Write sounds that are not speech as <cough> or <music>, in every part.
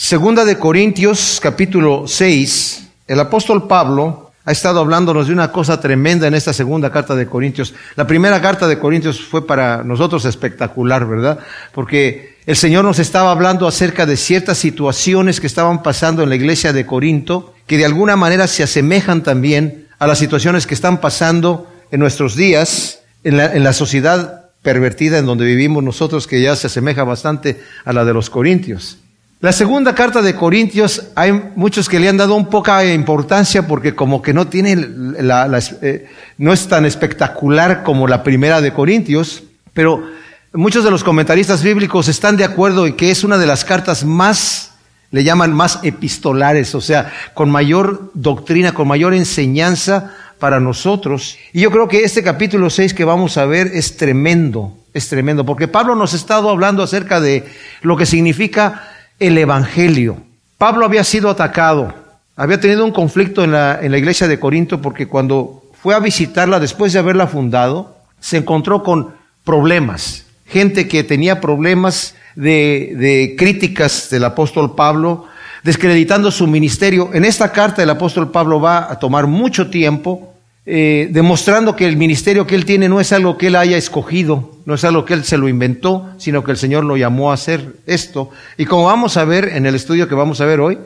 Segunda de Corintios, capítulo 6, el apóstol Pablo ha estado hablándonos de una cosa tremenda en esta segunda carta de Corintios. La primera carta de Corintios fue para nosotros espectacular, ¿verdad? Porque el Señor nos estaba hablando acerca de ciertas situaciones que estaban pasando en la iglesia de Corinto, que de alguna manera se asemejan también a las situaciones que están pasando en nuestros días, en la, en la sociedad pervertida en donde vivimos nosotros, que ya se asemeja bastante a la de los Corintios. La segunda carta de Corintios, hay muchos que le han dado un poca importancia porque como que no tiene la, eh, no es tan espectacular como la primera de Corintios, pero muchos de los comentaristas bíblicos están de acuerdo en que es una de las cartas más, le llaman más epistolares, o sea, con mayor doctrina, con mayor enseñanza para nosotros. Y yo creo que este capítulo 6 que vamos a ver es tremendo, es tremendo, porque Pablo nos ha estado hablando acerca de lo que significa el Evangelio. Pablo había sido atacado, había tenido un conflicto en la, en la iglesia de Corinto porque cuando fue a visitarla después de haberla fundado, se encontró con problemas, gente que tenía problemas de, de críticas del apóstol Pablo, descreditando su ministerio. En esta carta el apóstol Pablo va a tomar mucho tiempo eh, demostrando que el ministerio que él tiene no es algo que él haya escogido, no es algo que él se lo inventó, sino que el Señor lo llamó a hacer esto. Y como vamos a ver en el estudio que vamos a ver hoy,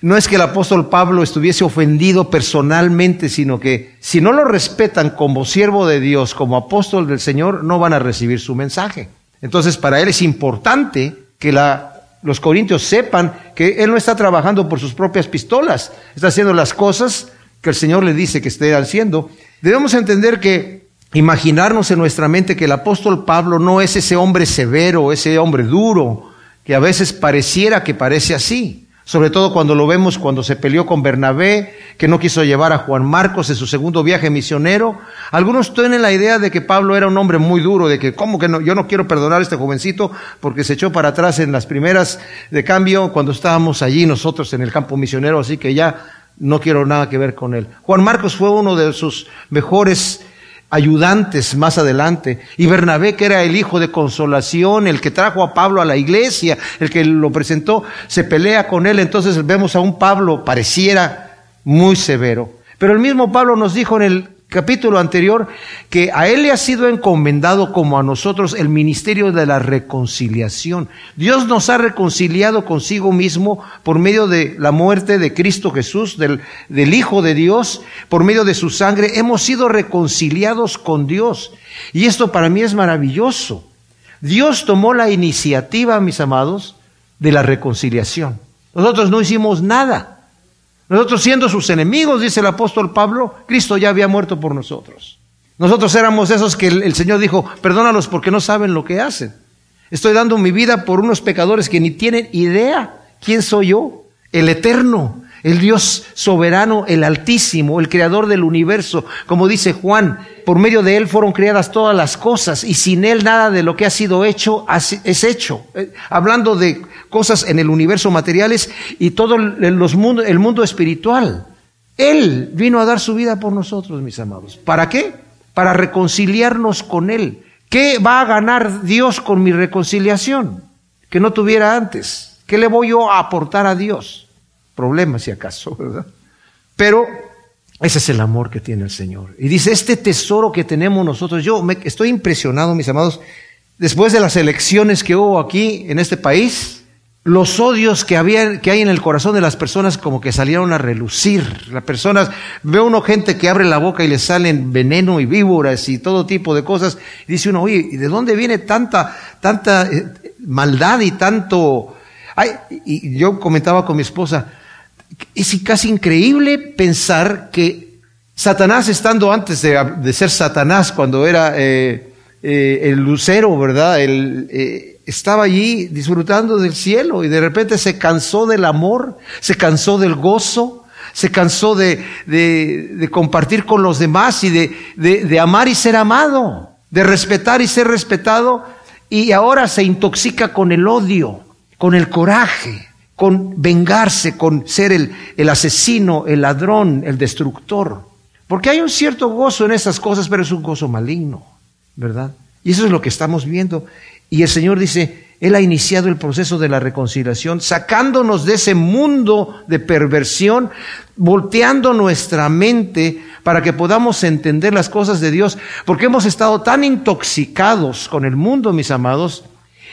no es que el apóstol Pablo estuviese ofendido personalmente, sino que si no lo respetan como siervo de Dios, como apóstol del Señor, no van a recibir su mensaje. Entonces, para él es importante que los corintios sepan que él no está trabajando por sus propias pistolas, está haciendo las cosas que el Señor le dice que esté haciendo, debemos entender que imaginarnos en nuestra mente que el apóstol Pablo no es ese hombre severo, ese hombre duro, que a veces pareciera que parece así. Sobre todo cuando lo vemos cuando se peleó con Bernabé, que no quiso llevar a Juan Marcos en su segundo viaje misionero. Algunos tienen la idea de que Pablo era un hombre muy duro, de que, ¿cómo que no? Yo no quiero perdonar a este jovencito porque se echó para atrás en las primeras de cambio cuando estábamos allí nosotros en el campo misionero, así que ya no quiero nada que ver con él. Juan Marcos fue uno de sus mejores ayudantes más adelante. Y Bernabé, que era el hijo de consolación, el que trajo a Pablo a la iglesia, el que lo presentó, se pelea con él. Entonces vemos a un Pablo, pareciera muy severo. Pero el mismo Pablo nos dijo en el capítulo anterior que a él le ha sido encomendado como a nosotros el ministerio de la reconciliación. Dios nos ha reconciliado consigo mismo por medio de la muerte de Cristo Jesús, del, Hijo de Dios, por medio de su sangre. Hemos sido reconciliados con Dios. Y esto para mí es maravilloso. Dios tomó la iniciativa, mis amados, de la reconciliación. Nosotros no hicimos nada. Nosotros siendo sus enemigos, dice el apóstol Pablo, Cristo ya había muerto por nosotros. Nosotros éramos esos que el, Señor dijo, perdónalos porque no saben lo que hacen. Estoy dando mi vida por unos pecadores que ni tienen idea quién soy yo, el eterno, el Dios soberano, el altísimo, el creador del universo. Como dice Juan, por medio de Él fueron creadas todas las cosas y sin Él nada de lo que ha sido hecho es hecho. Eh, hablando de cosas en el universo materiales y todo los mundo, el mundo espiritual. Él vino a dar su vida por nosotros, mis amados. ¿Para qué? Para reconciliarnos con Él. ¿Qué va a ganar Dios con mi reconciliación? Que no tuviera antes. ¿Qué le voy yo a aportar a Dios? problemas si acaso, <laughs> ¿verdad? Pero ese es el amor que tiene el Señor. Y dice, este tesoro que tenemos nosotros, yo me, estoy impresionado, mis amados, después de las elecciones que hubo aquí en este país, los odios que, había, que hay en el corazón de las personas como que salieron a relucir. Las personas, ve uno gente que abre la boca y le salen veneno y víboras y todo tipo de cosas. Y dice uno, oye, ¿y de dónde viene tanta, tanta eh, maldad y tanto... Ay, y yo comentaba con mi esposa, es casi increíble pensar que Satanás, estando antes de, ser Satanás, cuando era eh, eh, el lucero, ¿verdad? Eh, estaba allí disfrutando del cielo y de repente se cansó del amor, se cansó del gozo, se cansó de, de compartir con los demás y de amar y ser amado, de respetar y ser respetado, y ahora se intoxica con el odio, con el coraje con vengarse, con ser el, el asesino, el ladrón, el destructor. Porque hay un cierto gozo en esas cosas, pero es un gozo maligno, ¿verdad? Y eso es lo que estamos viendo. Y el Señor dice, Él ha iniciado el proceso de la reconciliación, sacándonos de ese mundo de perversión, volteando nuestra mente para que podamos entender las cosas de Dios, porque hemos estado tan intoxicados con el mundo, mis amados,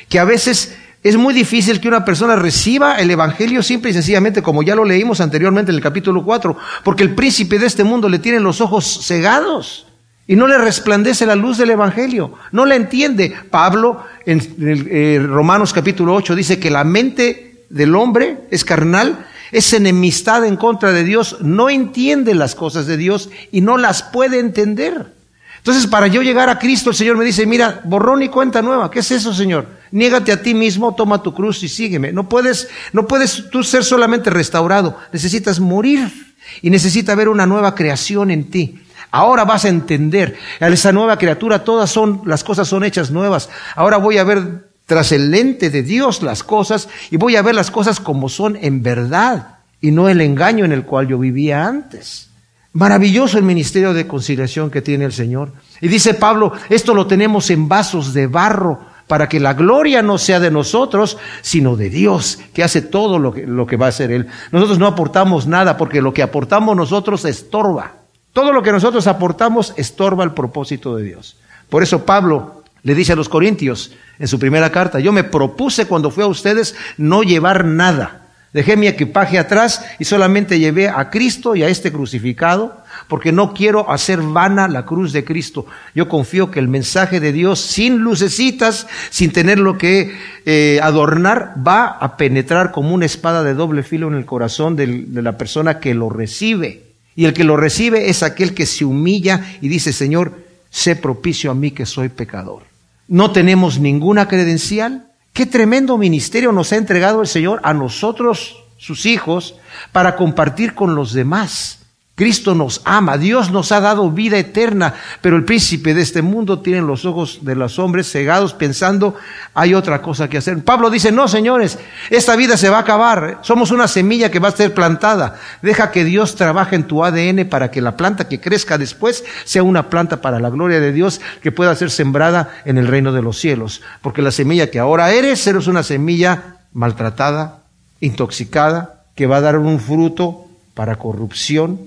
que a veces es muy difícil que una persona reciba el Evangelio simple y sencillamente, como ya lo leímos anteriormente en el capítulo 4, porque el príncipe de este mundo le tiene los ojos cegados y no le resplandece la luz del Evangelio. No la entiende. Pablo en eh, Romanos capítulo 8 dice que la mente del hombre es carnal, es enemistad en contra de Dios, no entiende las cosas de Dios y no las puede entender. Entonces, para yo llegar a Cristo, el Señor me dice, mira, borrón y cuenta nueva. ¿Qué es eso, Señor? Niégate a ti mismo, toma tu cruz y sígueme. No puedes, no puedes tú ser solamente restaurado. Necesitas morir y necesita haber una nueva creación en ti. Ahora vas a entender, a esa nueva criatura todas son, las cosas son hechas nuevas. Ahora voy a ver tras el lente de Dios las cosas y voy a ver las cosas como son en verdad y no el engaño en el cual yo vivía antes. Maravilloso el ministerio de conciliación que tiene el Señor. Y dice Pablo, esto lo tenemos en vasos de barro para que la gloria no sea de nosotros, sino de Dios, que hace todo lo que, lo que va a hacer Él. Nosotros no aportamos nada porque lo que aportamos nosotros estorba. Todo lo que nosotros aportamos estorba el propósito de Dios. Por eso Pablo le dice a los Corintios en su primera carta, yo me propuse cuando fui a ustedes no llevar nada Dejé mi equipaje atrás y solamente llevé a Cristo y a este crucificado, porque no quiero hacer vana la cruz de Cristo. Yo confío que el mensaje de Dios, sin lucecitas, sin tener lo que eh, adornar, va a penetrar como una espada de doble filo en el corazón de la persona que lo recibe. Y el que lo recibe es aquel que se humilla y dice, Señor, sé propicio a mí que soy pecador. No tenemos ninguna credencial, Qué tremendo ministerio nos ha entregado el Señor a nosotros, sus hijos, para compartir con los demás. Cristo nos ama, Dios nos ha dado vida eterna, pero el príncipe de este mundo tiene los ojos de los hombres cegados pensando hay otra cosa que hacer. Pablo dice, no señores, esta vida se va a acabar, somos una semilla que va a ser plantada, deja que Dios trabaje en tu ADN para que la planta que crezca después sea una planta para la gloria de Dios que pueda ser sembrada en el reino de los cielos, porque la semilla que ahora eres, eres una semilla maltratada, intoxicada, que va a dar un fruto para corrupción,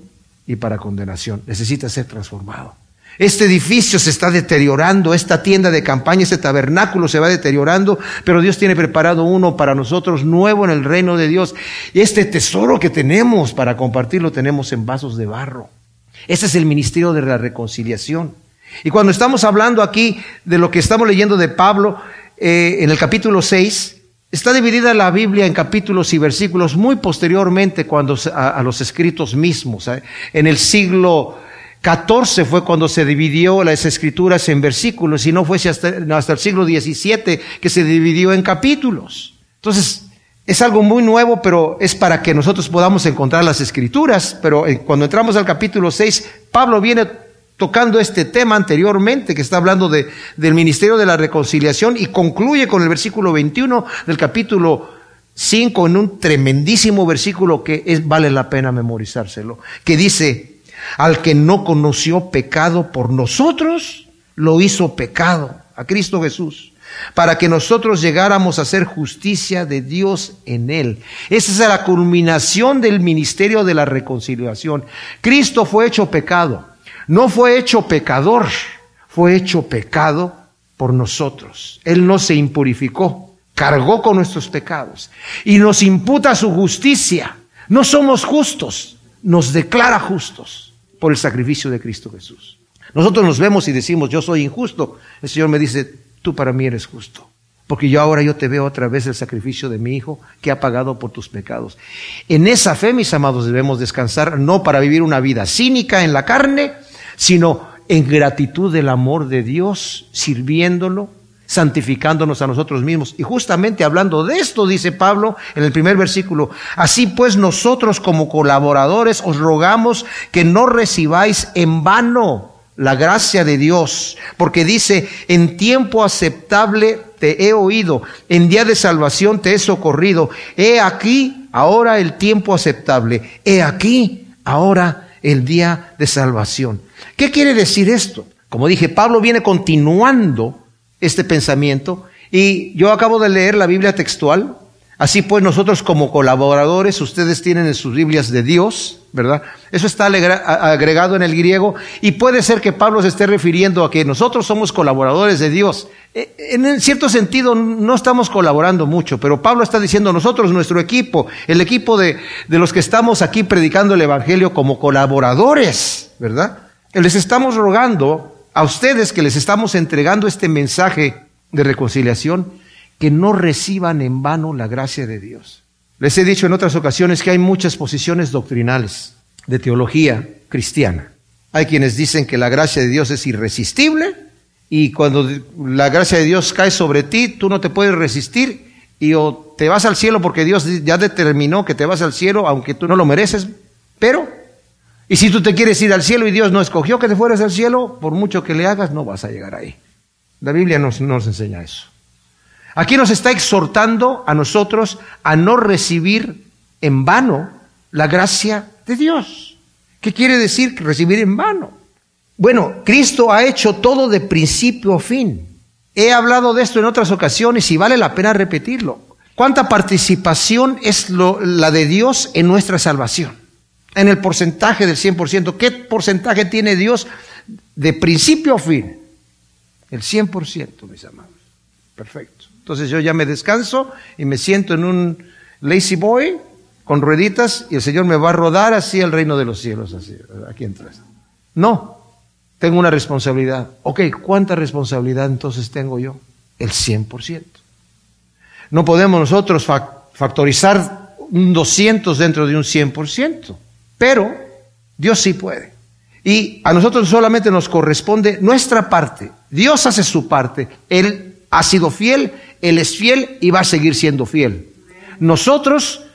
y para condenación. Necesita ser transformado. Este edificio se está deteriorando, esta tienda de campaña, este tabernáculo se va deteriorando, pero Dios tiene preparado uno para nosotros nuevo en el reino de Dios. Y este tesoro que tenemos para compartirlo tenemos en vasos de barro. Ese es el ministerio de la reconciliación. Y cuando estamos hablando aquí de lo que estamos leyendo de Pablo eh, en el capítulo 6, Está dividida la Biblia en capítulos y versículos muy posteriormente cuando, a, los escritos mismos. ¿eh? En el siglo XIV fue cuando se dividió las escrituras en versículos y no fue hasta, hasta el siglo XVII que se dividió en capítulos. Entonces, es algo muy nuevo, pero es para que nosotros podamos encontrar las escrituras. Pero eh, cuando entramos al capítulo 6, Pablo viene tocando este tema anteriormente, que está hablando de, del ministerio de la reconciliación y concluye con el versículo 21 del capítulo 5 en un tremendísimo versículo que vale la pena memorizárselo, que dice, al que no conoció pecado por nosotros, lo hizo pecado, a Cristo Jesús para que nosotros llegáramos a hacer justicia de Dios en Él. Esa es la culminación del ministerio de la reconciliación. Cristo fue hecho pecado. No fue hecho pecador, fue hecho pecado por nosotros. Él no se impurificó, cargó con nuestros pecados y nos imputa su justicia. No somos justos, nos declara justos por el sacrificio de Cristo Jesús. Nosotros nos vemos y decimos, yo soy injusto. El Señor me dice, tú para mí eres justo. Porque yo ahora yo te veo otra vez el sacrificio de mi Hijo que ha pagado por tus pecados. En esa fe, mis amados, debemos descansar, no para vivir una vida cínica en la carne, sino en gratitud del amor de Dios, sirviéndolo, santificándonos a nosotros mismos. Y justamente hablando de esto, dice Pablo en el primer versículo, así pues nosotros como colaboradores os rogamos que no recibáis en vano la gracia de Dios, porque dice, en tiempo aceptable te he oído, en día de salvación te he socorrido, he aquí ahora el tiempo aceptable, he aquí ahora el día de salvación. ¿Qué quiere decir esto? Como dije, Pablo viene continuando este pensamiento Y yo acabo de leer la Biblia textual. Así pues, nosotros como colaboradores, ustedes tienen en sus Biblias de Dios, ¿verdad? Eso está agregado en el griego y puede ser que Pablo se esté refiriendo a que nosotros somos colaboradores de Dios. E, en cierto sentido no estamos colaborando mucho, pero Pablo está diciendo nosotros, nuestro equipo, el equipo de, de los que estamos aquí predicando el Evangelio como colaboradores, ¿verdad? Les estamos rogando a ustedes que les estamos entregando este mensaje de reconciliación, que no reciban en vano la gracia de Dios. Les he dicho en otras ocasiones que hay muchas posiciones doctrinales de teología cristiana. Hay quienes dicen que la gracia de Dios es irresistible y cuando la gracia de Dios cae sobre ti, tú no te puedes resistir y o te vas al cielo porque Dios ya determinó que te vas al cielo aunque tú no lo mereces, pero y si tú te quieres ir al cielo y Dios no escogió que te fueras al cielo, por mucho que le hagas no vas a llegar ahí. La Biblia nos, nos enseña eso. Aquí nos está exhortando a nosotros a no recibir en vano la gracia de Dios. ¿Qué quiere decir recibir en vano? Bueno, Cristo ha hecho todo de principio a fin. He hablado de esto en otras ocasiones y vale la pena repetirlo. ¿Cuánta participación es la de Dios en nuestra salvación? En el porcentaje del 100%. ¿Qué porcentaje tiene Dios de principio a fin? El 100%, mis amados. Perfecto. Entonces yo ya me descanso y me siento en un lazy boy con rueditas y el Señor me va a rodar así al reino de los cielos, así, aquí entras. No, tengo una responsabilidad. Ok, ¿cuánta responsabilidad entonces tengo yo? El 100%. No podemos nosotros factorizar un 200 dentro de un 100%, pero Dios sí puede. Y a nosotros solamente nos corresponde nuestra parte. Dios hace su parte. Él ha sido fiel, Él es fiel y va a seguir siendo fiel. Nosotros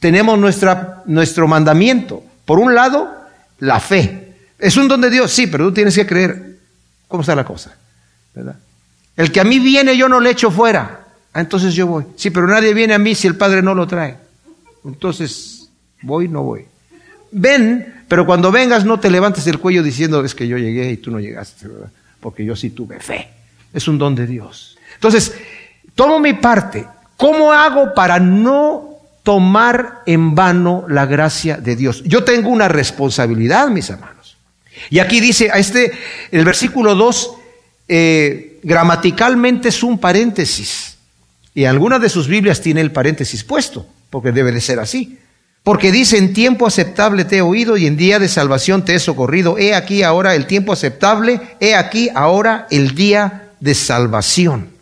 tenemos nuestra, nuestro mandamiento. Por un lado, la fe. Es un don de Dios, sí, pero tú tienes que creer. ¿Cómo está la cosa? ¿Verdad? El que a mí viene, yo no le echo fuera. Ah, entonces yo voy. Sí, pero nadie viene a mí si el Padre no lo trae. Entonces, voy, no voy. Ven, pero cuando vengas no te levantes el cuello diciendo es que yo llegué y tú no llegaste, ¿verdad? porque yo sí tuve fe. Es un don de Dios. Entonces, tomo mi parte. ¿Cómo hago para no tomar en vano la gracia de Dios? Yo tengo una responsabilidad, mis hermanos. Y aquí dice, a este, el versículo 2, eh, gramaticalmente es un paréntesis. Y algunas de sus Biblias tiene el paréntesis puesto, porque debe de ser así. Porque dice, en tiempo aceptable te he oído y en día de salvación te he socorrido. He aquí ahora el tiempo aceptable, he aquí ahora el día de salvación.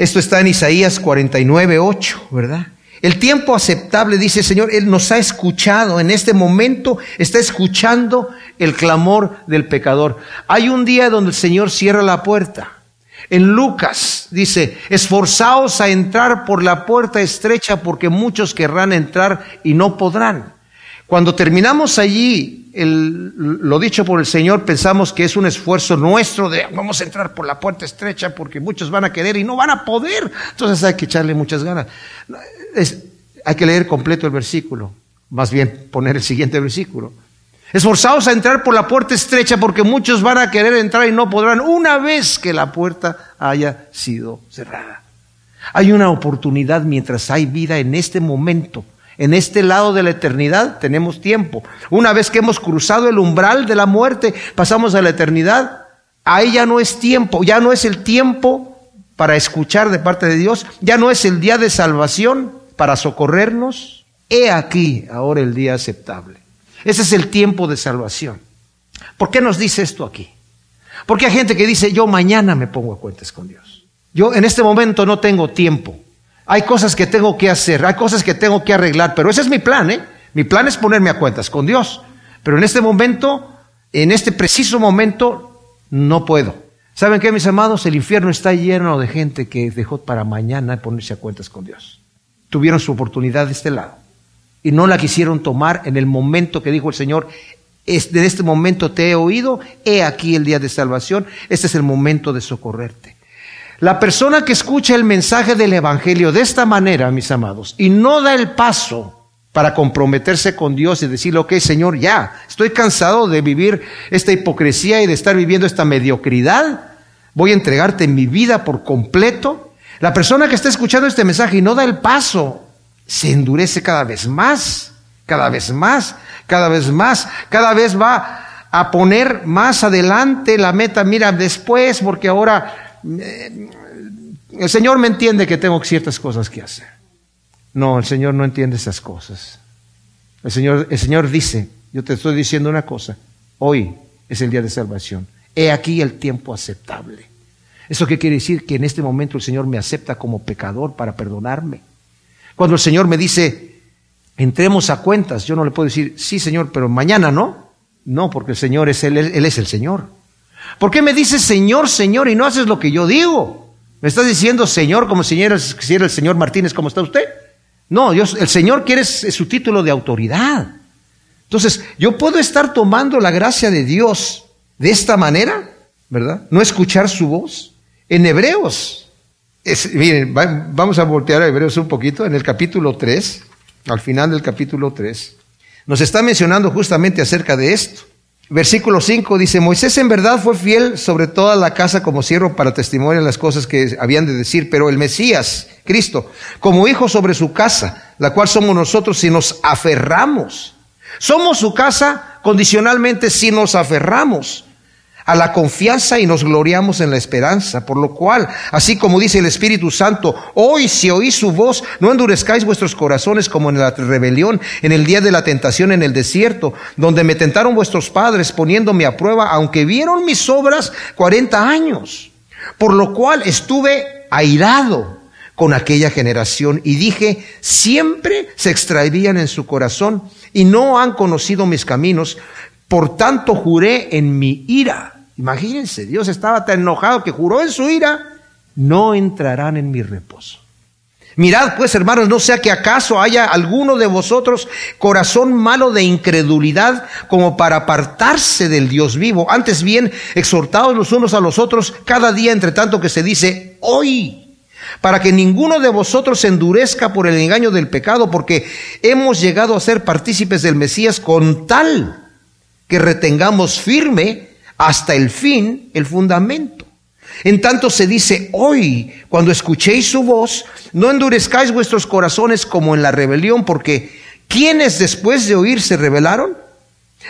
Esto está en Isaías 49, 8, ¿verdad? El tiempo aceptable, dice el Señor, Él nos ha escuchado. En este momento está escuchando el clamor del pecador. Hay un día donde el Señor cierra la puerta. En Lucas dice, esforzaos a entrar por la puerta estrecha porque muchos querrán entrar y no podrán. Cuando terminamos allí, lo dicho por el Señor, pensamos que es un esfuerzo nuestro de vamos a entrar por la puerta estrecha porque muchos van a querer y no van a poder. Entonces hay que echarle muchas ganas. hay que leer completo el versículo, más bien poner el siguiente versículo. Esforzaos a entrar por la puerta estrecha porque muchos van a querer entrar y no podrán una vez que la puerta haya sido cerrada. Hay una oportunidad mientras hay vida en este momento. En este lado de la eternidad tenemos tiempo. Una vez que hemos cruzado el umbral de la muerte, pasamos a la eternidad. Ahí ya no es tiempo, ya no es el tiempo para escuchar de parte de Dios, ya no es el día de salvación para socorrernos. He aquí ahora el día aceptable. Ese es el tiempo de salvación. ¿Por qué nos dice esto aquí? Porque hay gente que dice, yo mañana me pongo a cuentas con Dios. Yo en este momento no tengo tiempo. Hay cosas que tengo que hacer, hay cosas que tengo que arreglar, pero ese es mi plan, ¿eh? Mi plan es ponerme a cuentas con Dios. Pero en este momento, en este preciso momento, no puedo. ¿Saben qué, mis amados? El infierno está lleno de gente que dejó para mañana ponerse a cuentas con Dios. Tuvieron su oportunidad de este lado y no la quisieron tomar en el momento que dijo el Señor, de este momento te he oído, he aquí el día de salvación, este es el momento de socorrerte. La persona que escucha el mensaje del Evangelio de esta manera, mis amados, y no da el paso para comprometerse con Dios y decirle, ok, Señor, ya, estoy cansado de vivir esta hipocresía y de estar viviendo esta mediocridad, voy a entregarte mi vida por completo, La persona que está escuchando este mensaje y no da el paso, se endurece cada vez más, cada vez más, cada vez más, cada vez va a poner más adelante la meta, mira, después, porque ahora el Señor me entiende que tengo ciertas cosas que hacer. No, el Señor no entiende esas cosas. El Señor, el Señor dice, yo te estoy diciendo una cosa, hoy es el día de salvación. He aquí el tiempo aceptable. ¿Eso qué quiere decir? Que en este momento el Señor me acepta como pecador para perdonarme. Cuando el Señor me dice, entremos a cuentas, yo no le puedo decir, sí Señor, pero mañana no. No, porque el Señor es Él, Él es el Señor. ¿Por qué me dices Señor, Señor y no haces lo que yo digo? ¿Me estás diciendo Señor como si era, el Señor Martínez como está usted? No, Dios, el Señor quiere su título de autoridad. Entonces, yo puedo estar tomando la gracia de Dios de esta manera, ¿verdad? No escuchar su voz. En Hebreos, miren, vamos a voltear a Hebreos un poquito, en el capítulo 3, al final del capítulo 3, nos está mencionando justamente acerca de esto. Versículo 5 dice, Moisés en verdad fue fiel sobre toda la casa como siervo para testimoniar las cosas que habían de decir, pero el Mesías, Cristo, como hijo sobre su casa, la cual somos nosotros si nos aferramos. Somos su casa condicionalmente si nos aferramos a la confianza y nos gloriamos en la esperanza, por lo cual, así como dice el Espíritu Santo, hoy si oís su voz, no endurezcáis vuestros corazones como en la rebelión, en el día de la tentación en el desierto, donde me tentaron vuestros padres poniéndome a prueba, aunque vieron mis obras cuarenta años, por lo cual estuve airado con aquella generación y dije, siempre se extravían en su corazón y no han conocido mis caminos, por tanto juré en mi ira. Imagínense, Dios estaba tan enojado que juró en su ira, no entrarán en mi reposo. Mirad pues, hermanos, no sea que acaso haya alguno de vosotros corazón malo de incredulidad como para apartarse del Dios vivo. Antes bien, exhortados los unos a los otros cada día, entre tanto que se dice hoy, para que ninguno de vosotros se endurezca por el engaño del pecado, porque hemos llegado a ser partícipes del Mesías con tal que retengamos firme hasta el fin el fundamento. En tanto se dice hoy, cuando escuchéis su voz, no endurezcáis vuestros corazones como en la rebelión, porque ¿quiénes después de oír se rebelaron?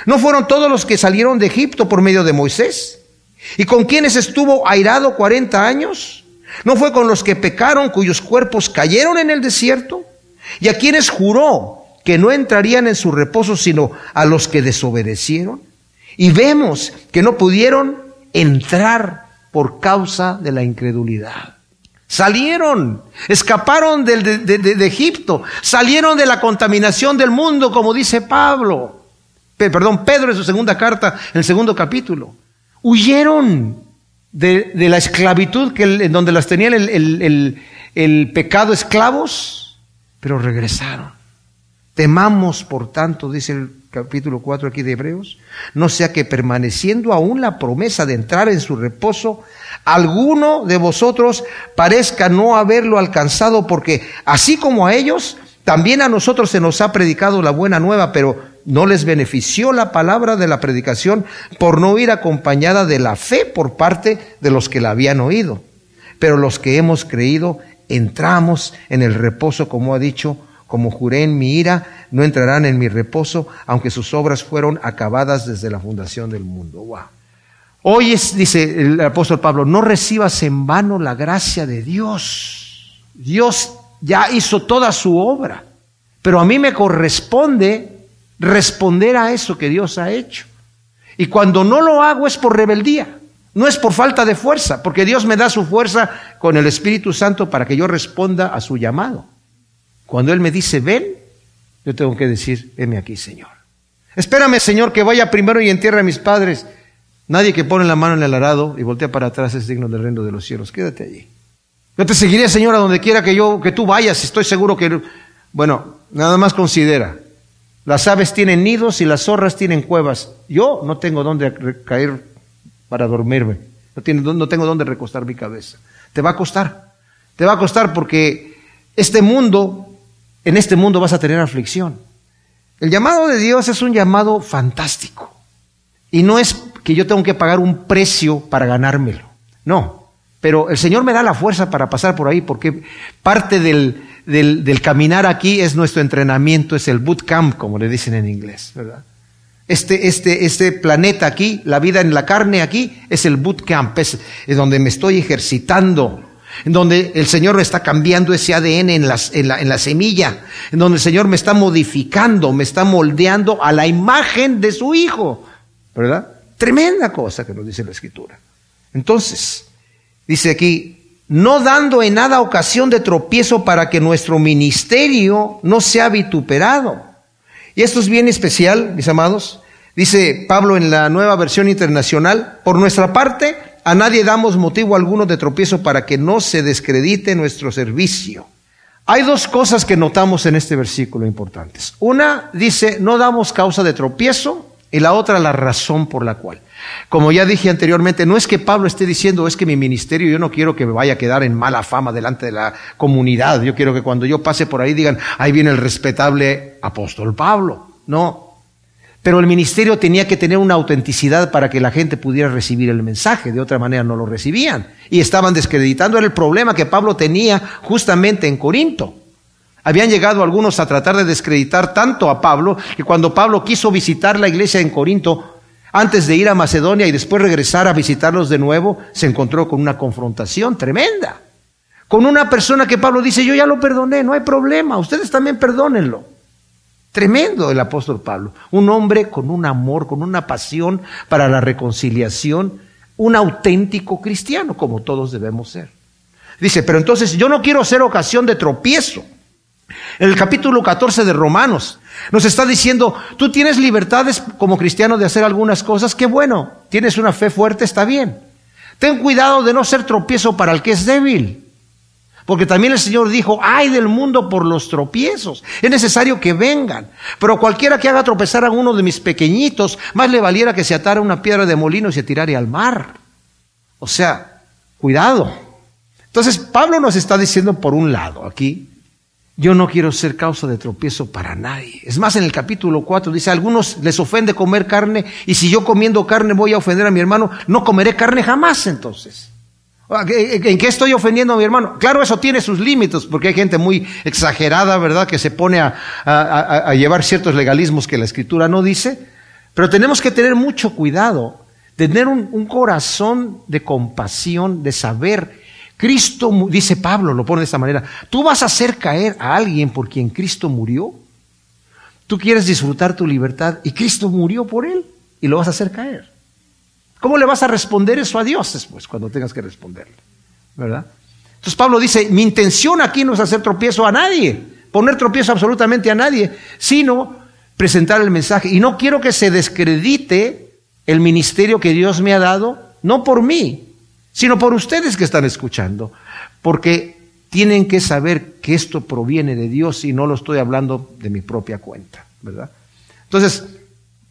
¿No fueron todos los que salieron de Egipto por medio de Moisés? ¿Y con quienes estuvo airado cuarenta años? ¿No fue con los que pecaron cuyos cuerpos cayeron en el desierto? ¿Y a quienes juró que no entrarían en su reposo sino a los que desobedecieron. Y vemos que no pudieron entrar por causa de la incredulidad. Salieron, escaparon de, de, Egipto, salieron de la contaminación del mundo, como dice Pablo, perdón, Pedro en su segunda carta, en el segundo capítulo. Huyeron de, la esclavitud que, en donde las tenían el, el pecado esclavos, pero regresaron. Temamos, por tanto, dice el capítulo 4 aquí de Hebreos, no sea que permaneciendo aún la promesa de entrar en su reposo, alguno de vosotros parezca no haberlo alcanzado, porque así como a ellos, también a nosotros se nos ha predicado la buena nueva, pero no les benefició la palabra de la predicación por no ir acompañada de la fe por parte de los que la habían oído. Pero los que hemos creído entramos en el reposo, como ha dicho como juré en mi ira, no entrarán en mi reposo, aunque sus obras fueron acabadas desde la fundación del mundo. Hoy es, dice el apóstol Pablo, no recibas en vano la gracia de Dios. Dios ya hizo toda su obra, pero a mí me corresponde responder a eso que Dios ha hecho. Y cuando no lo hago es por rebeldía, no es por falta de fuerza, porque Dios me da su fuerza con el Espíritu Santo para que yo responda a su llamado. Cuando Él me dice, ven, yo tengo que decir, heme aquí, Señor. Espérame, Señor, que vaya primero y entierre a mis padres. Nadie que pone la mano en el arado y voltea para atrás es digno del reino de los cielos. Quédate allí. Yo te seguiré, Señor, a donde quiera que yo, que tú vayas. Estoy seguro que, bueno, nada más considera. Las aves tienen nidos y las zorras tienen cuevas. Yo no tengo dónde caer para dormirme. No, no tengo dónde recostar mi cabeza. Te va a costar. Te va a costar porque este mundo en este mundo vas a tener aflicción. El llamado de Dios es un llamado fantástico. Y no es que yo tengo que pagar un precio para ganármelo. No. Pero el Señor me da la fuerza para pasar por ahí, porque parte del, del, caminar aquí es nuestro entrenamiento, es el boot camp, como le dicen en inglés. Este, este, este planeta aquí, la vida en la carne aquí, es el boot camp, es, donde me estoy ejercitando, en donde el Señor me está cambiando ese ADN en, la, en la semilla, en donde el Señor me está modificando, me está moldeando a la imagen de su Hijo, ¿verdad? Tremenda cosa que nos dice la Escritura. Entonces, dice aquí, no dando en nada ocasión de tropiezo para que nuestro ministerio no sea vituperado. Y esto es bien especial, mis amados. Dice Pablo en la nueva versión internacional, por nuestra parte, a nadie damos motivo alguno de tropiezo para que no se descredite nuestro servicio. Hay dos cosas que notamos en este versículo importantes. Una dice, no damos causa de tropiezo y la otra la razón por la cual. Como ya dije anteriormente, no es que Pablo esté diciendo, es que mi ministerio yo no quiero que me vaya a quedar en mala fama delante de la comunidad. Yo quiero que cuando yo pase por ahí digan, ahí viene el respetable apóstol Pablo. No. Pero el ministerio tenía que tener una autenticidad para que la gente pudiera recibir el mensaje. De otra manera no lo recibían. Y estaban descreditando. Era el problema que Pablo tenía justamente en Corinto. Habían llegado algunos a tratar de descreditar tanto a Pablo que cuando Pablo quiso visitar la iglesia en Corinto, antes de ir a Macedonia y después regresar a visitarlos de nuevo, se encontró con una confrontación tremenda. Con una persona que Pablo dice, yo ya lo perdoné, no hay problema, ustedes también perdónenlo. Tremendo el apóstol Pablo, un hombre con un amor, con una pasión para la reconciliación, un auténtico cristiano, como todos debemos ser. Dice, pero entonces yo no quiero ser ocasión de tropiezo. En el capítulo 14 de Romanos nos está diciendo, tú tienes libertades como cristiano de hacer algunas cosas, qué bueno, tienes una fe fuerte, está bien. Ten cuidado de no ser tropiezo para el que es débil. Porque también el Señor dijo, ay del mundo por los tropiezos. Es necesario que vengan. Pero cualquiera que haga tropezar a uno de mis pequeñitos, más le valiera que se atara una piedra de molino y se tirara al mar. O sea, cuidado. Entonces, Pablo nos está diciendo por un lado aquí, yo no quiero ser causa de tropiezo para nadie. Es más, en el capítulo 4 dice, a algunos les ofende comer carne y si yo comiendo carne voy a ofender a mi hermano, no comeré carne jamás entonces. Ah, ¿En qué estoy ofendiendo a mi hermano? Claro, eso tiene sus límites, porque hay gente muy exagerada, ¿verdad?, que se pone a, llevar ciertos legalismos que la escritura no dice. Pero tenemos que tener mucho cuidado, tener un corazón de compasión, de saber Cristo, dice Pablo, lo pone de esta manera, tú vas a hacer caer a alguien por quien Cristo murió. Tú quieres disfrutar tu libertad y Cristo murió por él y lo vas a hacer caer. ¿Cómo le vas a responder eso a Dios después cuando tengas que responderle? ¿Verdad? Entonces Pablo dice, mi intención aquí no es hacer tropiezo a nadie, poner tropiezo absolutamente a nadie, sino presentar el mensaje. Y no quiero que se descredite el ministerio que Dios me ha dado, no por mí, sino por ustedes que están escuchando, porque tienen que saber que esto proviene de Dios y no lo estoy hablando de mi propia cuenta, ¿verdad? Entonces,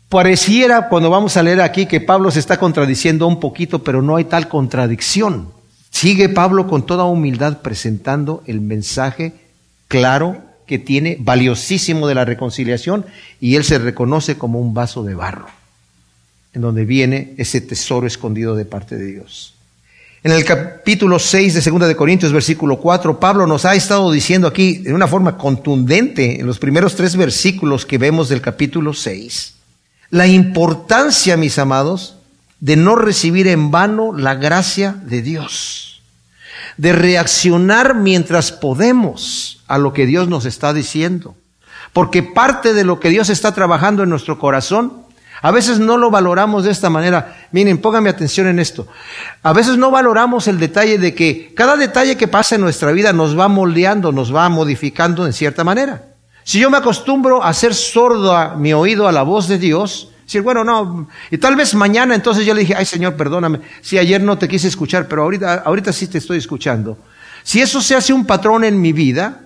pareciera cuando vamos a leer aquí que Pablo se está contradiciendo un poquito, pero no hay tal contradicción. Sigue Pablo con toda humildad presentando el mensaje claro que tiene, valiosísimo de la reconciliación, y él se reconoce como un vaso de barro, en donde viene ese tesoro escondido de parte de Dios. En el capítulo 6 de 2 de Corintios, versículo 4, Pablo nos ha estado diciendo aquí de una forma contundente en los primeros tres versículos que vemos del capítulo 6, la importancia, mis amados, de no recibir en vano la gracia de Dios, de reaccionar mientras podemos a lo que Dios nos está diciendo, porque parte de lo que Dios está trabajando en nuestro corazón a veces no lo valoramos de esta manera. Miren, pónganme atención en esto. A veces no valoramos el detalle de que cada detalle que pasa en nuestra vida nos va moldeando, nos va modificando en cierta manera. Si yo me acostumbro a ser sordo a mi oído a la voz de Dios, decir, bueno, no, y tal vez mañana entonces yo le dije, ay Señor, perdóname, si ayer no te quise escuchar, pero ahorita, ahorita sí te estoy escuchando. Si eso se hace un patrón en mi vida,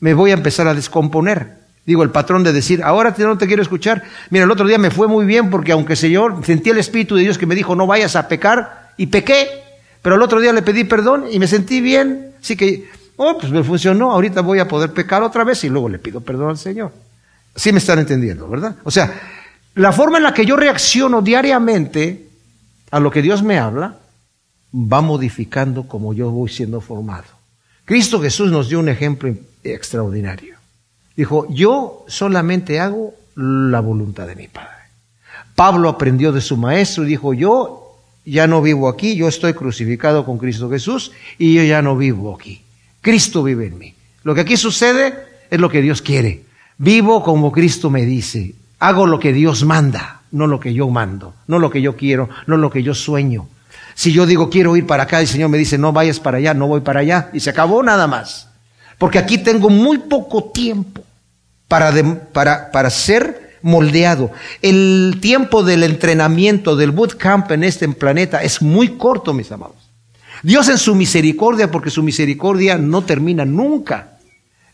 me voy a empezar a descomponer digo, el patrón de decir, ahora no te quiero escuchar. Mira, el otro día me fue muy bien porque aunque Señor, sentí el Espíritu de Dios que me dijo, no vayas a pecar, y pequé, pero el otro día le pedí perdón y me sentí bien. Así que, oh, pues me funcionó, ahorita voy a poder pecar otra vez y luego le pido perdón al Señor. Sí me están entendiendo, ¿verdad? O sea, la forma en la que yo reacciono diariamente a lo que Dios me habla va modificando como yo voy siendo formado. Cristo Jesús nos dio un ejemplo extraordinario. Dijo, yo solamente hago la voluntad de mi Padre. Pablo aprendió de su maestro y dijo, yo ya no vivo aquí, yo estoy crucificado con Cristo Jesús y yo ya no vivo aquí. Cristo vive en mí. Lo que aquí sucede es lo que Dios quiere. Vivo como Cristo me dice. Hago lo que Dios manda, no lo que yo mando, no lo que yo quiero, no lo que yo sueño. Si yo digo quiero ir para acá, el Señor me dice no vayas para allá, no voy para allá. Y se acabó nada más. Porque aquí tengo muy poco tiempo para, para, para ser moldeado. El tiempo del entrenamiento, del bootcamp en este planeta es muy corto, mis amados. Dios en su misericordia, porque su misericordia no termina nunca,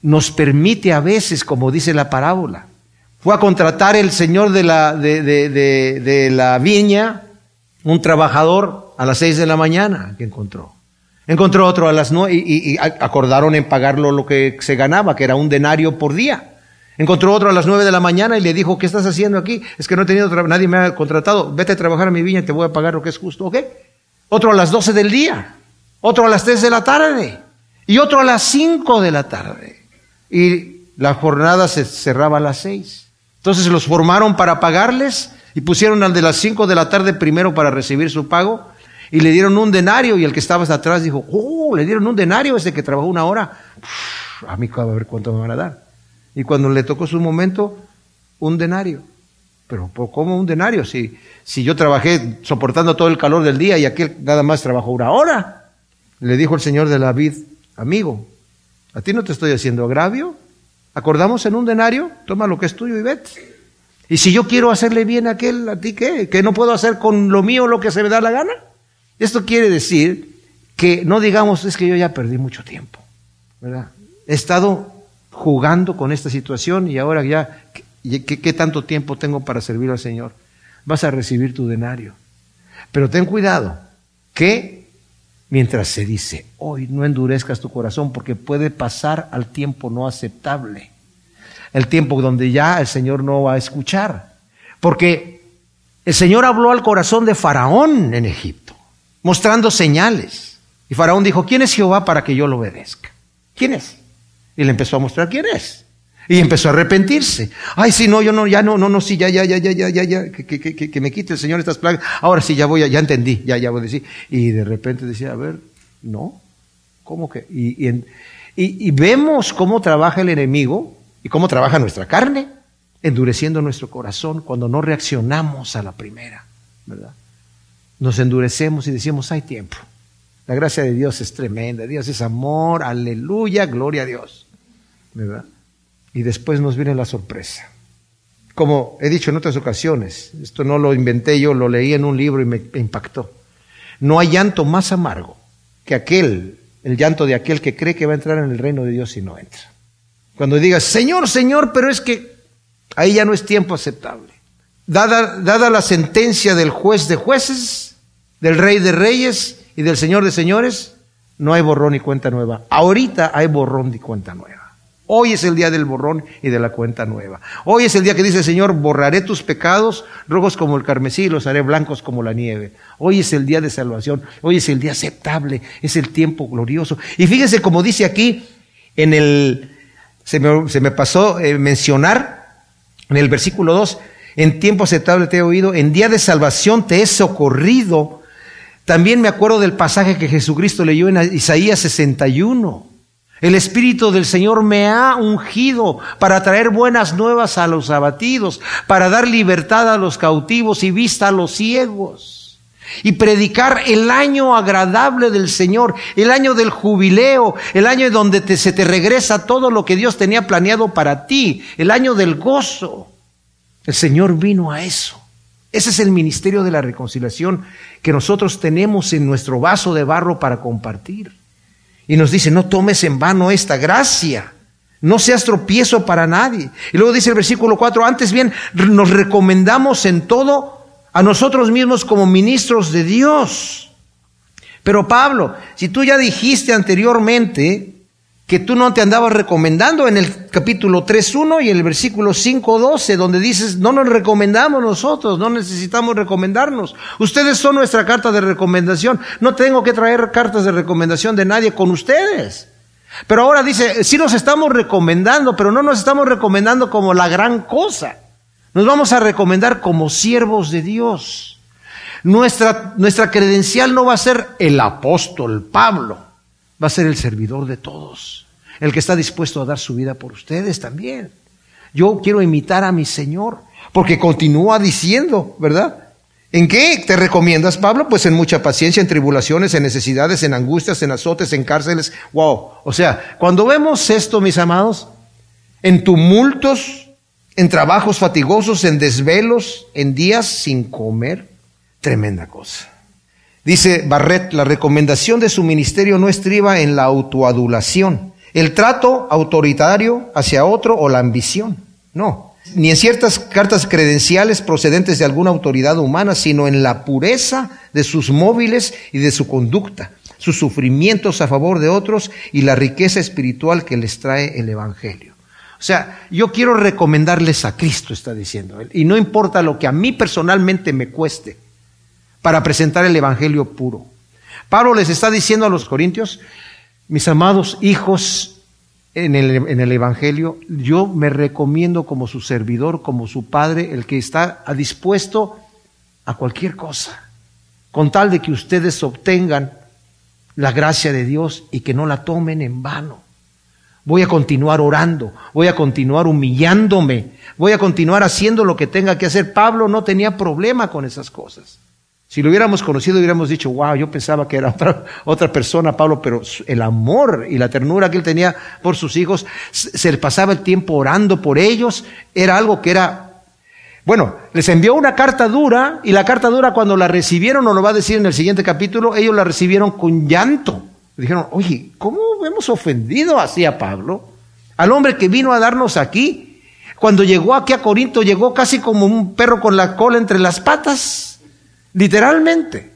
nos permite a veces, como dice la parábola, fue a contratar el señor de la, de, de, de, la viña, un trabajador a las seis de la mañana que encontró. Encontró otro a las nueve y, acordaron en pagarlo lo que se ganaba, que era un denario por día. Encontró otro a las nueve de la mañana y le dijo, ¿qué estás haciendo aquí? Es que no he tenido, nadie me ha contratado, vete a trabajar a mi viña y te voy a pagar lo que es justo, ¿ok? Otro a las doce del día, otro a las tres de la tarde y otro a las cinco de la tarde. Y la jornada se cerraba a las seis. Entonces los formaron para pagarles y pusieron al de las cinco de la tarde primero para recibir su pago y le dieron un denario y el que estaba hasta atrás dijo, oh, le dieron un denario ese que trabajó una hora. a mí a ver cuánto me van a dar. Y cuando le tocó su momento, un denario. Pero ¿cómo un denario? Si, si yo trabajé soportando todo el calor del día y aquel nada más trabajó una hora. Le dijo el señor de la vid, amigo, ¿a ti no te estoy haciendo agravio? Acordamos en un denario, toma lo que es tuyo y vete. Y si yo quiero hacerle bien a aquel, ¿a ti qué? ¿Que no puedo hacer con lo mío lo que se me da la gana? Esto quiere decir que no digamos, es que yo ya perdí mucho tiempo, ¿verdad? He estado jugando con esta situación y ahora ya, ¿qué, qué tanto tiempo tengo para servir al Señor? Vas a recibir tu denario. Pero ten cuidado, que mientras se dice, hoy no endurezcas tu corazón porque puede pasar al tiempo no aceptable, el tiempo donde ya el Señor no va a escuchar. Porque el Señor habló al corazón de Faraón en Egipto, mostrando señales. Y Faraón dijo, ¿quién es Jehová para que yo lo obedezca? ¿Quién es? Y le empezó a mostrar quién es. Y empezó a arrepentirse. Ay, si no, yo no, ya no, no, no, sí, ya, ya, ya, ya, ya, ya, ya, que, que, que, que me quite el Señor estas plagas. Ahora sí, ya voy, ya entendí, ya, ya voy a decir. Y de repente decía, a ver, no, ¿cómo que? Y, y, y, y vemos cómo trabaja el enemigo y cómo trabaja nuestra carne, endureciendo nuestro corazón cuando no reaccionamos a la primera, ¿verdad? Nos endurecemos y decimos, hay tiempo. La gracia de Dios es tremenda, Dios es amor, aleluya, gloria a Dios, ¿verdad? Y después nos viene la sorpresa. Como he dicho en otras ocasiones, esto no lo inventé yo, lo leí en un libro y me impactó. No hay llanto más amargo que aquel, el llanto de aquel que cree que va a entrar en el reino de Dios y no entra. Cuando digas, Señor, Señor, pero es que ahí ya no es tiempo aceptable. Dada, la sentencia del juez de jueces, del rey de reyes y del señor de señores, no hay borrón y cuenta nueva. Ahorita hay borrón y cuenta nueva. Hoy es el día del borrón y de la cuenta nueva. Hoy es el día que dice el Señor, borraré tus pecados rojos como el carmesí y los haré blancos como la nieve. Hoy es el día de salvación. Hoy es el día aceptable. Es el tiempo glorioso. Y fíjense como dice aquí en el, se me, se me pasó eh, mencionar en el versículo 2, en tiempo aceptable te he oído, en día de salvación te he socorrido. También me acuerdo del pasaje que Jesucristo leyó en Isaías 61 el Espíritu del Señor me ha ungido para traer buenas nuevas a los abatidos, para dar libertad a los cautivos y vista a los ciegos. Y predicar el año agradable del Señor, el año del jubileo, el año donde se te regresa todo lo que Dios tenía planeado para ti, el año del gozo. El Señor vino a eso. Ese es el ministerio de la reconciliación que nosotros tenemos en nuestro vaso de barro para compartir. Y nos dice, no tomes en vano esta gracia. No seas tropiezo para nadie. Y luego dice el versículo 4, antes bien, nos recomendamos en todo a nosotros mismos como ministros de Dios. Pero Pablo, si tú ya dijiste anteriormente que tú no te andabas recomendando en el capítulo 3.1 y en el versículo 5.12, donde dices, no nos recomendamos nosotros, no necesitamos recomendarnos. Ustedes son nuestra carta de recomendación. No tengo que traer cartas de recomendación de nadie con ustedes. Pero ahora dice, sí nos estamos recomendando, pero no nos estamos recomendando como la gran cosa. Nos vamos a recomendar como siervos de Dios. Nuestra, nuestra credencial no va a ser el apóstol Pablo va a ser el servidor de todos, el que está dispuesto a dar su vida por ustedes también. Yo quiero imitar a mi Señor, porque continúa diciendo, ¿verdad? ¿En qué te recomiendas, Pablo? Pues en mucha paciencia, en tribulaciones, en necesidades, en angustias, en azotes, en cárceles. Wow. O sea, cuando vemos esto, mis amados, en tumultos, en trabajos fatigosos, en desvelos, en días sin comer, tremenda cosa. Dice Barrett, la recomendación de su ministerio no estriba en la autoadulación, el trato autoritario hacia otro o la ambición. No, ni en ciertas cartas credenciales procedentes de alguna autoridad humana, sino en la pureza de sus móviles y de su conducta, sus sufrimientos a favor de otros y la riqueza espiritual que les trae el Evangelio. O sea, yo quiero recomendarles a Cristo, está diciendo él, y no importa lo que a mí personalmente me cueste para presentar el Evangelio puro. Pablo les está diciendo a los corintios, mis amados hijos en el, Evangelio, yo me recomiendo como su servidor, como su padre, el que está dispuesto a cualquier cosa, con tal de que ustedes obtengan la gracia de Dios y que no la tomen en vano. Voy a continuar orando, voy a continuar humillándome, voy a continuar haciendo lo que tenga que hacer. Pablo no tenía problema con esas cosas. Si lo hubiéramos conocido, hubiéramos dicho, wow, yo pensaba que era otra, <laughs> otra persona, Pablo, pero el amor y la ternura que él tenía por sus hijos, se le pasaba el tiempo orando por ellos, era algo que era, bueno, les envió una carta dura y la carta dura cuando la recibieron, o lo va a decir en el siguiente capítulo, ellos la recibieron con llanto. Dijeron, oye, ¿cómo hemos ofendido así a Pablo? Al hombre que vino a darnos aquí. Cuando llegó aquí a Corinto, llegó casi como un perro con la cola entre las patas. Literalmente.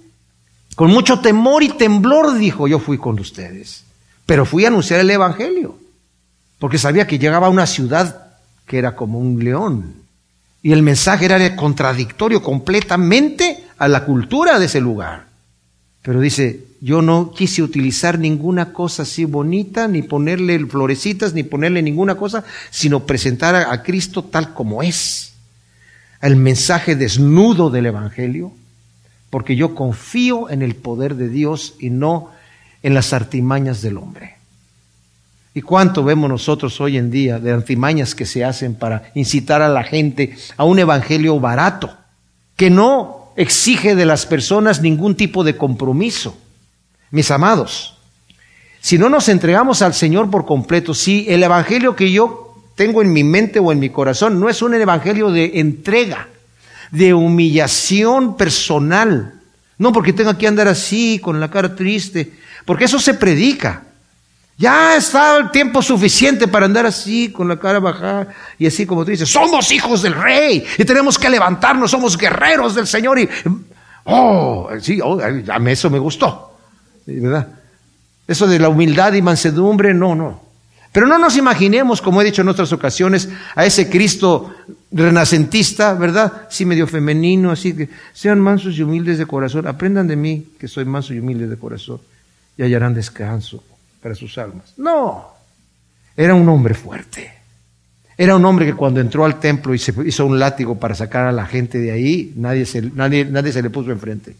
Con mucho temor y temblor dijo, yo fui con ustedes. Pero fui a anunciar el Evangelio. Porque sabía que llegaba a una ciudad que era como un león. Y el mensaje era contradictorio completamente a la cultura de ese lugar. Pero dice, yo no quise utilizar ninguna cosa así bonita, ni ponerle florecitas, ni ponerle ninguna cosa, sino presentar a Cristo tal como es. El mensaje desnudo del Evangelio, porque yo confío en el poder de Dios y no en las artimañas del hombre. ¿Y cuánto vemos nosotros hoy en día de artimañas que se hacen para incitar a la gente a un evangelio barato, que no exige de las personas ningún tipo de compromiso? Mis amados, si no nos entregamos al Señor por completo, si el evangelio que yo tengo en mi mente o en mi corazón no es un evangelio de entrega, de humillación personal. No porque tenga que andar así, con la cara triste, porque eso se predica. Ya está el tiempo suficiente para andar así, con la cara bajada, y así como tú dices, somos hijos del rey, y tenemos que levantarnos, somos guerreros del Señor, y, oh, sí, oh, eso me gustó, ¿verdad? Eso de la humildad y mansedumbre, no, no. Pero no nos imaginemos, como he dicho en otras ocasiones, a ese Cristo renacentista, ¿verdad? Sí, medio femenino, así que sean mansos y humildes de corazón. Aprendan de mí que soy manso y humilde de corazón y hallarán descanso para sus almas. No, era un hombre fuerte. Era un hombre que cuando entró al templo y se hizo un látigo para sacar a la gente de ahí, nadie se, nadie, nadie se le puso enfrente.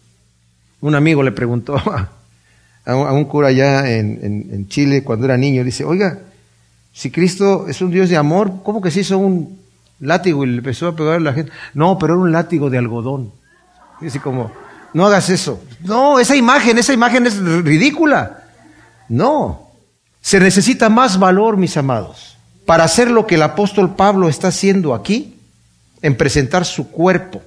Un amigo le preguntó <laughs> a un, cura allá en, en Chile cuando era niño, dice, oiga, si Cristo es un Dios de amor, ¿cómo que se hizo un látigo y le empezó a pegar a la gente? No, pero era un látigo de algodón. Y así como, no hagas eso. No, esa imagen, esa imagen es ridícula. No. Se necesita más valor, mis amados, para hacer lo que el apóstol Pablo está haciendo aquí, en presentar su cuerpo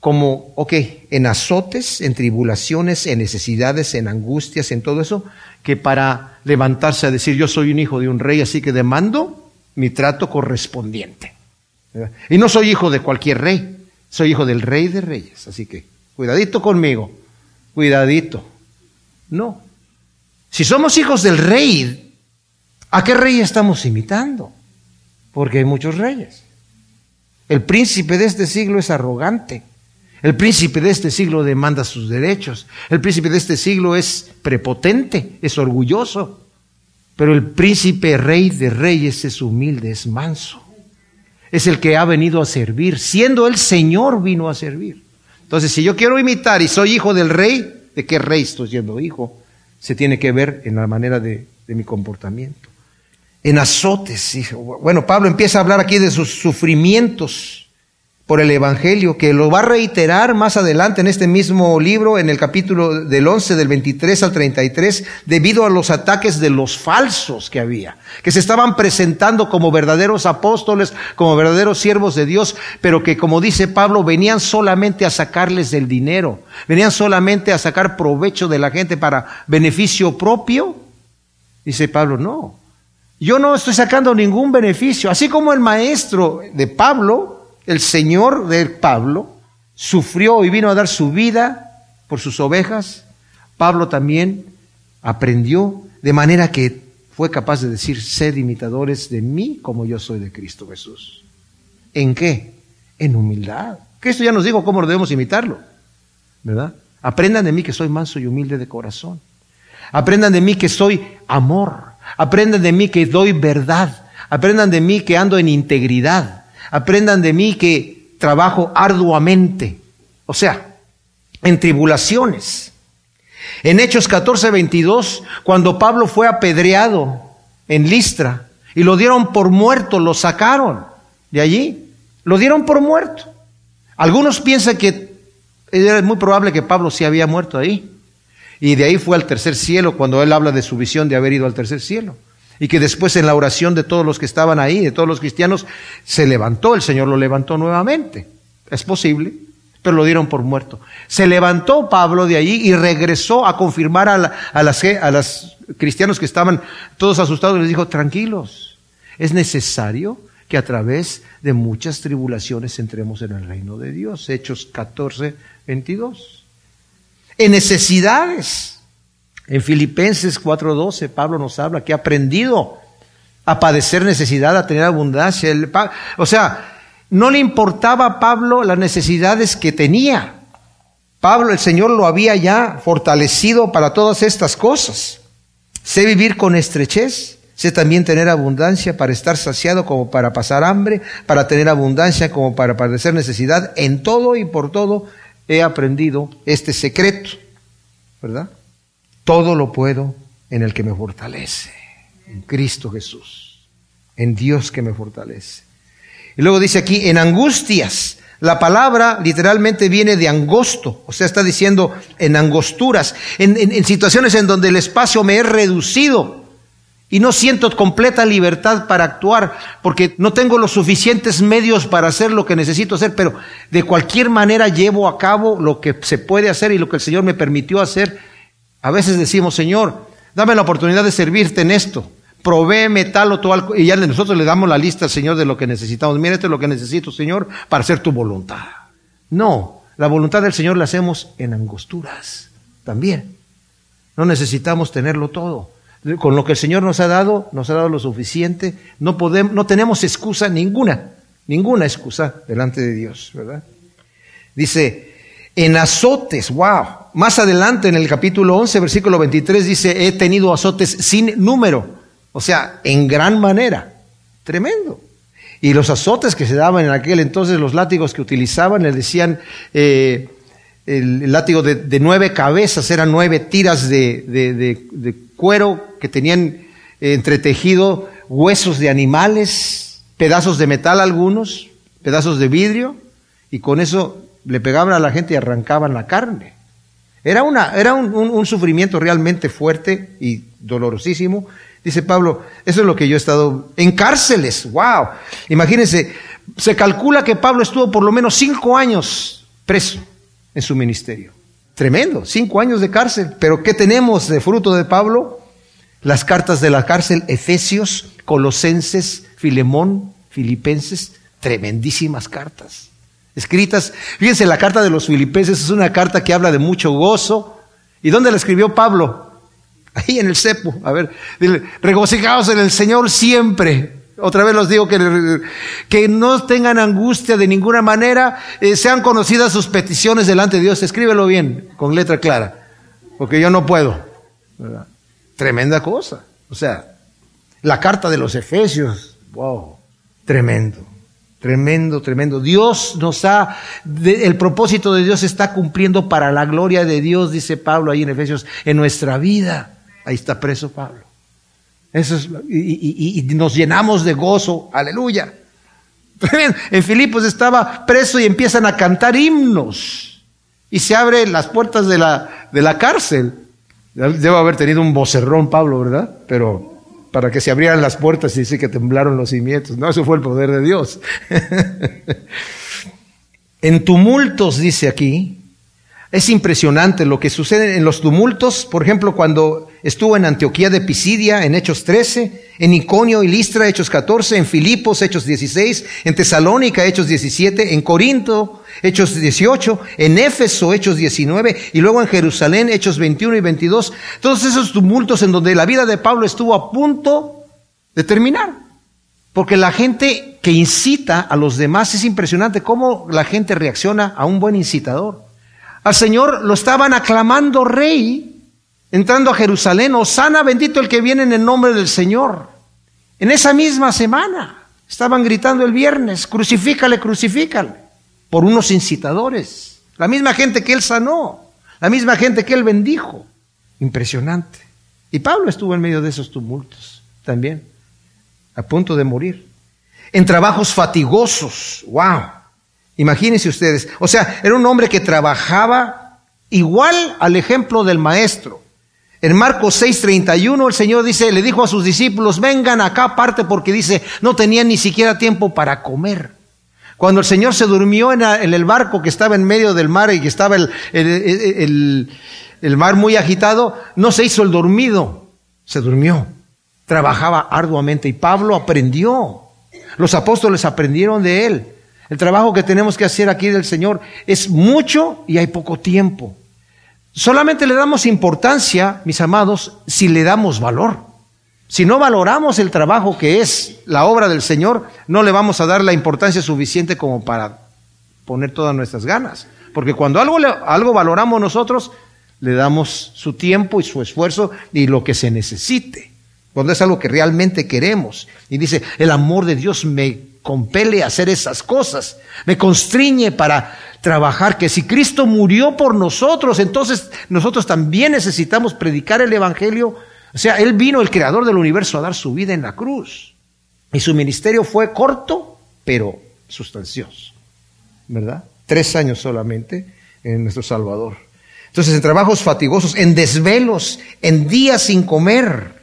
como, ok, en azotes, en tribulaciones, en necesidades, en angustias, en todo eso, que para levantarse a decir yo soy un hijo de un rey, así que demando mi trato correspondiente. Y no soy hijo de cualquier rey, soy hijo del rey de reyes, así que cuidadito conmigo, cuidadito. No. Si somos hijos del rey, ¿A qué rey estamos imitando? Porque hay muchos reyes. El príncipe de este siglo es arrogante. El príncipe de este siglo demanda sus derechos. El príncipe de este siglo es prepotente, es orgulloso. Pero el príncipe rey de reyes es humilde, es manso. Es el que ha venido a servir. Siendo el Señor vino a servir. Entonces, si yo quiero imitar y soy hijo del rey, ¿de qué rey estoy siendo hijo? Se tiene que ver en la manera de, mi comportamiento. En azotes. Bueno, Pablo empieza a hablar aquí de sus sufrimientos por el Evangelio, que lo va a reiterar más adelante en este mismo libro, en el capítulo del 11, del 23 al 33, debido a los ataques de los falsos que había, que se estaban presentando como verdaderos apóstoles, como verdaderos siervos de Dios, pero que, como dice Pablo, venían solamente a sacarles del dinero, venían solamente a sacar provecho de la gente para beneficio propio. Dice Pablo, no, yo no estoy sacando ningún beneficio, así como el maestro de Pablo, el Señor de Pablo sufrió y vino a dar su vida por sus ovejas, Pablo también aprendió de manera que fue capaz de decir, sed imitadores de mí como yo soy de Cristo Jesús. ¿En qué? En humildad. Cristo ya nos dijo cómo debemos imitarlo, ¿verdad? Aprendan de mí que soy manso y humilde de corazón. Aprendan de mí que soy amor. Aprendan de mí que doy verdad. Aprendan de mí que ando en integridad. Aprendan de mí que trabajo arduamente, o sea, en tribulaciones. En Hechos 14, 22, cuando Pablo fue apedreado en Listra y lo dieron por muerto, lo sacaron de allí, lo dieron por muerto. Algunos piensan que era muy probable que Pablo sí había muerto ahí. Y de ahí fue al tercer cielo cuando él habla de su visión de haber ido al tercer cielo. Y que después en la oración de todos los que estaban ahí, de todos los cristianos, se levantó, el Señor lo levantó nuevamente. Es posible, pero lo dieron por muerto. Se levantó Pablo de allí y regresó a confirmar a, a, las, a los cristianos que estaban todos asustados les dijo, tranquilos, es necesario que a través de muchas tribulaciones entremos en el reino de Dios. Hechos 14, 22. En necesidades en Filipenses 4:12 Pablo nos habla que ha aprendido a padecer necesidad, a tener abundancia. o sea, no le importaba a Pablo las necesidades que tenía. Pablo, el Señor lo había ya fortalecido para todas estas cosas. Sé vivir con estrechez, sé también tener abundancia para estar saciado como para pasar hambre, para tener abundancia como para padecer necesidad. En todo y por todo he aprendido este secreto, ¿verdad? Todo lo puedo en el que me fortalece, en Cristo Jesús, en Dios que me fortalece. Y luego dice aquí, en angustias. La palabra literalmente viene de angosto, o sea, está diciendo en angosturas, en, en, situaciones en donde el espacio me es reducido y no siento completa libertad para actuar porque no tengo los suficientes medios para hacer lo que necesito hacer, pero de cualquier manera llevo a cabo lo que se puede hacer y lo que el Señor me permitió hacer a veces decimos, Señor, dame la oportunidad de servirte en esto. Provéeme tal o tal. Y ya nosotros le damos la lista al Señor de lo que necesitamos. Mira, esto es lo que necesito, Señor, para hacer tu voluntad. No, la voluntad del Señor la hacemos en angosturas también. No necesitamos tenerlo todo. Con lo que el Señor nos ha dado, nos ha dado lo suficiente. No podemos, no tenemos excusa ninguna, ninguna excusa delante de Dios, ¿verdad? Dice, en azotes, wow. Más adelante en el capítulo 11, versículo 23 dice, he tenido azotes sin número, o sea, en gran manera. Tremendo. Y los azotes que se daban en aquel entonces, los látigos que utilizaban, le decían, eh, el, látigo de, nueve cabezas, eran nueve tiras de, de cuero que tenían entretejido huesos de animales, pedazos de metal algunos, pedazos de vidrio, y con eso le pegaban a la gente y arrancaban la carne. Era, una, era un, sufrimiento realmente fuerte y dolorosísimo. Dice Pablo, eso es lo que yo he estado en cárceles. ¡Wow! Imagínense, se calcula que Pablo estuvo por lo menos cinco años preso en su ministerio. Tremendo, cinco años de cárcel. Pero ¿qué tenemos de fruto de Pablo? Las cartas de la cárcel, Efesios, Colosenses, Filemón, Filipenses, tremendísimas cartas escritas. Fíjense, la carta de los filipenses es una carta que habla de mucho gozo. ¿Y dónde la escribió Pablo? Ahí en el cepo, a ver, regocijaos en el Señor siempre. Otra vez los digo que, que no tengan angustia de ninguna manera, eh, sean conocidas sus peticiones delante de Dios. Escríbelo bien, con letra clara, porque yo no puedo. Tremenda cosa. O sea, la carta de los Efesios, wow, tremendo. Tremendo, tremendo. Dios nos ha, el propósito de Dios está cumpliendo para la gloria de Dios, dice Pablo ahí en Efesios, en nuestra vida. Ahí está preso Pablo. Eso es, y, nos llenamos de gozo, aleluya. <laughs> En Filipos estaba preso y empiezan a cantar himnos. Y se abren las puertas de la, de la cárcel. Debo haber tenido un vocerrón Pablo, ¿verdad? Pero para que se abrieran las puertas y dice que temblaron los cimientos. No, eso fue el poder de Dios. <laughs> en tumultos, dice aquí, es impresionante lo que sucede en los tumultos, por ejemplo, cuando estuvo en Antioquía de Pisidia, en Hechos 13, en Iconio y Listra, Hechos 14, en Filipos, Hechos 16, en Tesalónica, Hechos 17, en Corinto, Hechos 18, en Éfeso, Hechos 19, y luego en Jerusalén, Hechos 21 y 22. Todos esos tumultos en donde la vida de Pablo estuvo a punto de terminar. Porque la gente que incita a los demás es impresionante cómo la gente reacciona a un buen incitador. Al Señor lo estaban aclamando rey, entrando a Jerusalén, Osana bendito el que viene en el nombre del Señor. En esa misma semana estaban gritando el viernes, crucifícale, crucifícale, por unos incitadores. La misma gente que él sanó, la misma gente que él bendijo. Impresionante. Y Pablo estuvo en medio de esos tumultos también, a punto de morir. En trabajos fatigosos, wow. Imagínense ustedes. O sea, era un hombre que trabajaba igual al ejemplo del maestro. En Marcos 6:31 el Señor dice, le dijo a sus discípulos, vengan acá aparte porque dice, no tenían ni siquiera tiempo para comer. Cuando el Señor se durmió en, el barco que estaba en medio del mar y que estaba el, el mar muy agitado, no se hizo el dormido, se durmió. Trabajaba arduamente y Pablo aprendió. Los apóstoles aprendieron de él. El trabajo que tenemos que hacer aquí del Señor es mucho y hay poco tiempo. Solamente le damos importancia, mis amados, si le damos valor. Si no valoramos el trabajo que es la obra del Señor, no le vamos a dar la importancia suficiente como para poner todas nuestras ganas. Porque cuando algo, algo valoramos nosotros, le damos su tiempo y su esfuerzo y lo que se necesite. Cuando es algo que realmente queremos. Y dice, el amor de Dios me compele a hacer esas cosas, me constriñe para trabajar, que si Cristo murió por nosotros, entonces nosotros también necesitamos predicar el Evangelio. O sea, Él vino, el creador del universo, a dar su vida en la cruz. Y su ministerio fue corto, pero sustancioso. ¿Verdad? Tres años solamente en nuestro Salvador. Entonces, en trabajos fatigosos, en desvelos, en días sin comer.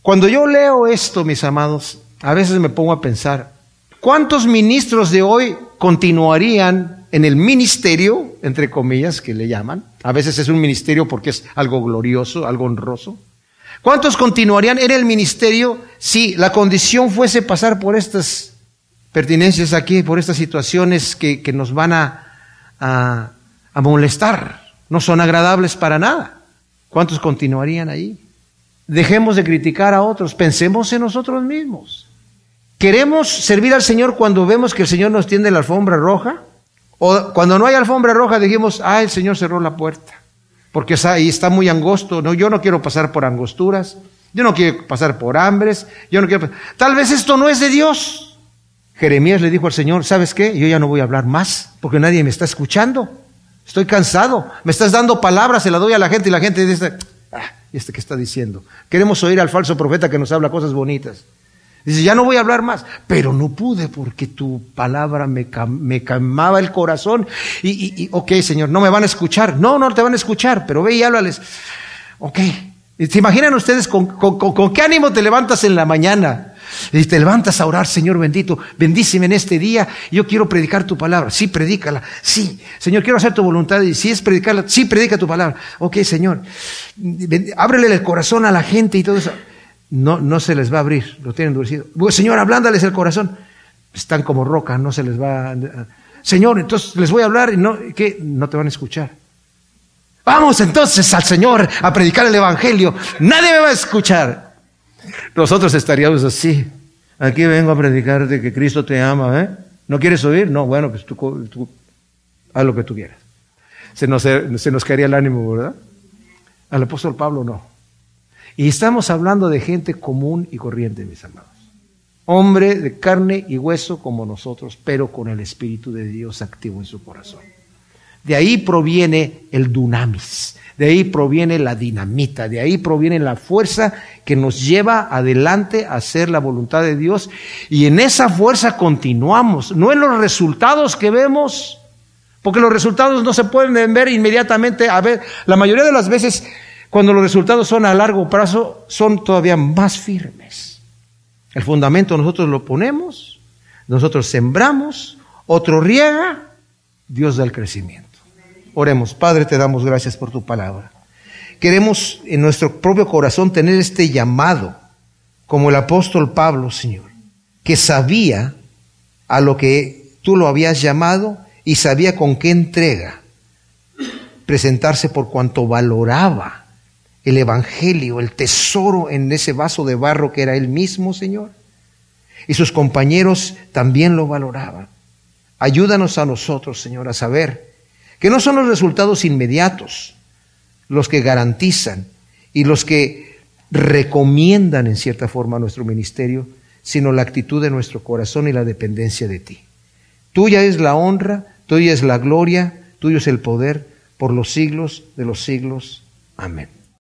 Cuando yo leo esto, mis amados, a veces me pongo a pensar, ¿Cuántos ministros de hoy continuarían en el ministerio, entre comillas, que le llaman? A veces es un ministerio porque es algo glorioso, algo honroso. ¿Cuántos continuarían en el ministerio si la condición fuese pasar por estas pertinencias aquí, por estas situaciones que, nos van a, a, a molestar? No son agradables para nada. ¿Cuántos continuarían ahí? Dejemos de criticar a otros, pensemos en nosotros mismos. ¿Queremos servir al Señor cuando vemos que el Señor nos tiende la alfombra roja? O cuando no hay alfombra roja dijimos, ah, el Señor cerró la puerta, porque ahí está muy angosto, no, yo no quiero pasar por angosturas, yo no quiero pasar por hambres, yo no quiero... Tal vez esto no es de Dios. Jeremías le dijo al Señor, ¿sabes qué? Yo ya no voy a hablar más, porque nadie me está escuchando. Estoy cansado, me estás dando palabras, se la doy a la gente y la gente dice, ah, ¿y este qué está diciendo? Queremos oír al falso profeta que nos habla cosas bonitas. Dice, ya no voy a hablar más, pero no pude porque tu palabra me, me calmaba el corazón. Y, y, y, ok, Señor, no me van a escuchar. No, no te van a escuchar, pero ve y háblales. Ok. ¿Se imaginan ustedes con, con, con, qué ánimo te levantas en la mañana? Y te levantas a orar, Señor bendito, bendíceme en este día, yo quiero predicar tu palabra. Sí, predícala. Sí, Señor, quiero hacer tu voluntad. Y si es predicarla, sí, predica tu palabra. Ok, Señor, ábrele el corazón a la gente y todo eso no, no se les va a abrir, lo tienen endurecido. Señor, ablándales el corazón. Están como roca, no se les va a... Señor, entonces les voy a hablar y no, ¿qué? No te van a escuchar. Vamos entonces al Señor a predicar el Evangelio. Nadie me va a escuchar. Nosotros estaríamos así. Aquí vengo a predicarte que Cristo te ama. ¿eh? ¿No quieres oír? No, bueno, pues tú, haz lo que tú quieras. Se nos, se nos caería el ánimo, ¿verdad? Al apóstol Pablo no. Y estamos hablando de gente común y corriente, mis amados. Hombre de carne y hueso como nosotros, pero con el Espíritu de Dios activo en su corazón. De ahí proviene el dunamis, de ahí proviene la dinamita, de ahí proviene la fuerza que nos lleva adelante a hacer la voluntad de Dios. Y en esa fuerza continuamos, no en los resultados que vemos, porque los resultados no se pueden ver inmediatamente. A ver, la mayoría de las veces cuando los resultados son a largo plazo, son todavía más firmes. El fundamento nosotros lo ponemos, nosotros sembramos, otro riega, Dios da el crecimiento. Oremos, Padre, te damos gracias por tu palabra. Queremos en nuestro propio corazón tener este llamado, como el apóstol Pablo, Señor, que sabía a lo que tú lo habías llamado y sabía con qué entrega presentarse por cuanto valoraba el Evangelio, el tesoro en ese vaso de barro que era él mismo, Señor. Y sus compañeros también lo valoraban. Ayúdanos a nosotros, Señor, a saber que no son los resultados inmediatos los que garantizan y los que recomiendan en cierta forma nuestro ministerio, sino la actitud de nuestro corazón y la dependencia de ti. Tuya es la honra, tuya es la gloria, tuyo es el poder por los siglos de los siglos. Amén.